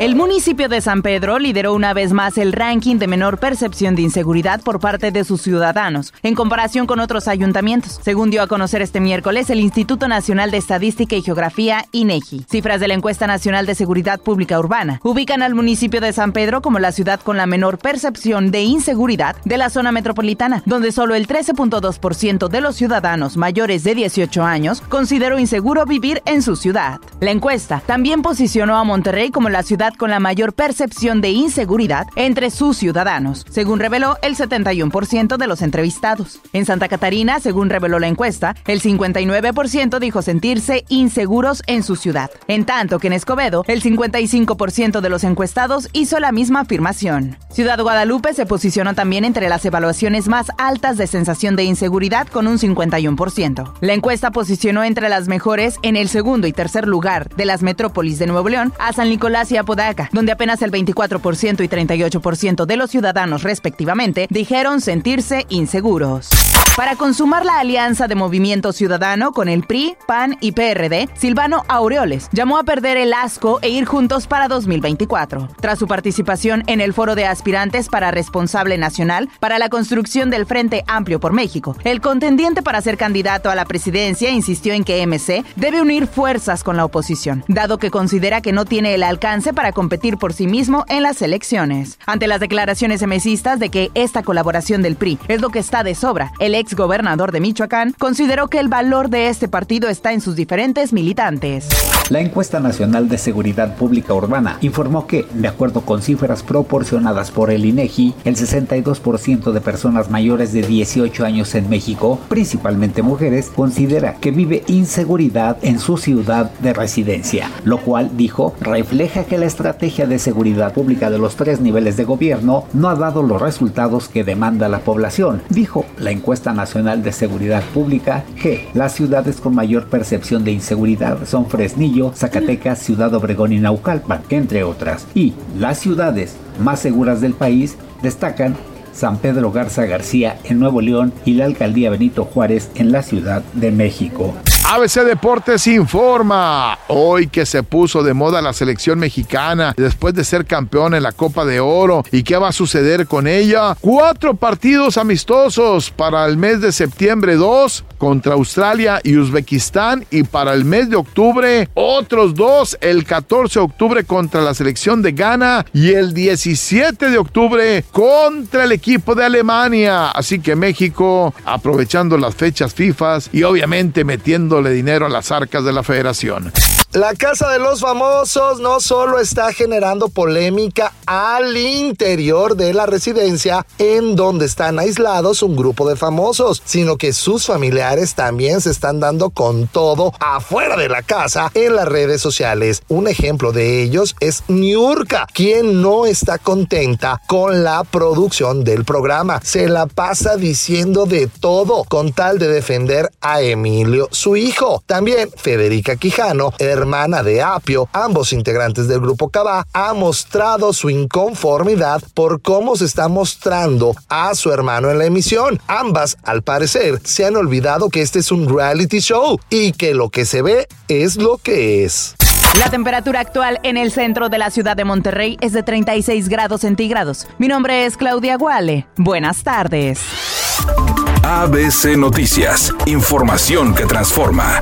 El municipio de San Pedro lideró una vez más el ranking de menor percepción de inseguridad por parte de sus ciudadanos, en comparación con otros ayuntamientos, según dio a conocer este miércoles el Instituto Nacional de Estadística y Geografía, INEGI. Cifras de la Encuesta Nacional de Seguridad Pública Urbana ubican al municipio de San Pedro como la ciudad con la menor percepción de inseguridad de la zona metropolitana, donde solo el 13.2% de los ciudadanos mayores de 18 años consideró inseguro vivir en su ciudad. La encuesta también posicionó a Monterrey como la ciudad con la mayor percepción de inseguridad entre sus ciudadanos, según reveló el 71% de los entrevistados. En Santa Catarina, según reveló la encuesta, el 59% dijo sentirse inseguros en su ciudad, en tanto que en Escobedo, el 55% de los encuestados hizo la misma afirmación. Ciudad Guadalupe se posicionó también entre las evaluaciones más altas de sensación de inseguridad con un 51%. La encuesta posicionó entre las mejores en el segundo y tercer lugar de las metrópolis de Nuevo León a San Nicolás y donde apenas el 24% y 38% de los ciudadanos respectivamente dijeron sentirse inseguros. Para consumar la alianza de Movimiento Ciudadano con el PRI, PAN y PRD, Silvano Aureoles llamó a perder el asco e ir juntos para 2024. Tras su participación en el foro de aspirantes para responsable nacional para la construcción del Frente Amplio por México, el contendiente para ser candidato a la presidencia insistió en que MC debe unir fuerzas con la oposición, dado que considera que no tiene el alcance para competir por sí mismo en las elecciones. Ante las declaraciones MCistas de que esta colaboración del PRI es lo que está de sobra, el ex gobernador de Michoacán, consideró que el valor de este partido está en sus diferentes militantes. La encuesta nacional de seguridad pública urbana informó que, de acuerdo con cifras proporcionadas por el INEGI, el 62% de personas mayores de 18 años en México, principalmente mujeres, considera que vive inseguridad en su ciudad de residencia, lo cual, dijo, refleja que la estrategia de seguridad pública de los tres niveles de gobierno no ha dado los resultados que demanda la población, dijo la encuesta Nacional de Seguridad Pública, G. Las ciudades con mayor percepción de inseguridad son Fresnillo, Zacatecas, Ciudad Obregón y Naucalpan, entre otras. Y las ciudades más seguras del país destacan San Pedro Garza García en Nuevo León y la alcaldía Benito Juárez en la Ciudad de México. ABC Deportes informa. Hoy que se puso de moda la selección mexicana después de ser campeón en la Copa de Oro. ¿Y qué va a suceder con ella? Cuatro partidos amistosos para el mes de septiembre 2 contra Australia y Uzbekistán. Y para el mes de octubre, otros dos. El 14 de octubre contra la selección de Ghana y el 17 de octubre contra el equipo de Alemania. Así que México, aprovechando las fechas FIFA y obviamente metiendo dinero a las arcas de la federación. La Casa de los Famosos no solo está generando polémica al interior de la residencia en donde están aislados un grupo de famosos, sino que sus familiares también se están dando con todo afuera de la casa en las redes sociales. Un ejemplo de ellos es Niurka, quien no está contenta con la producción del programa. Se la pasa diciendo de todo con tal de defender a Emilio, su hijo. También Federica Quijano, hermana de Apio, ambos integrantes del grupo Cabá, ha mostrado su inconformidad por cómo se está mostrando a su hermano en la emisión. Ambas, al parecer, se han olvidado que este es un reality show y que lo que se ve es lo que es. La temperatura actual en el centro de la ciudad de Monterrey es de 36 grados centígrados. Mi nombre es Claudia Guale. Buenas tardes. ABC Noticias, información que transforma.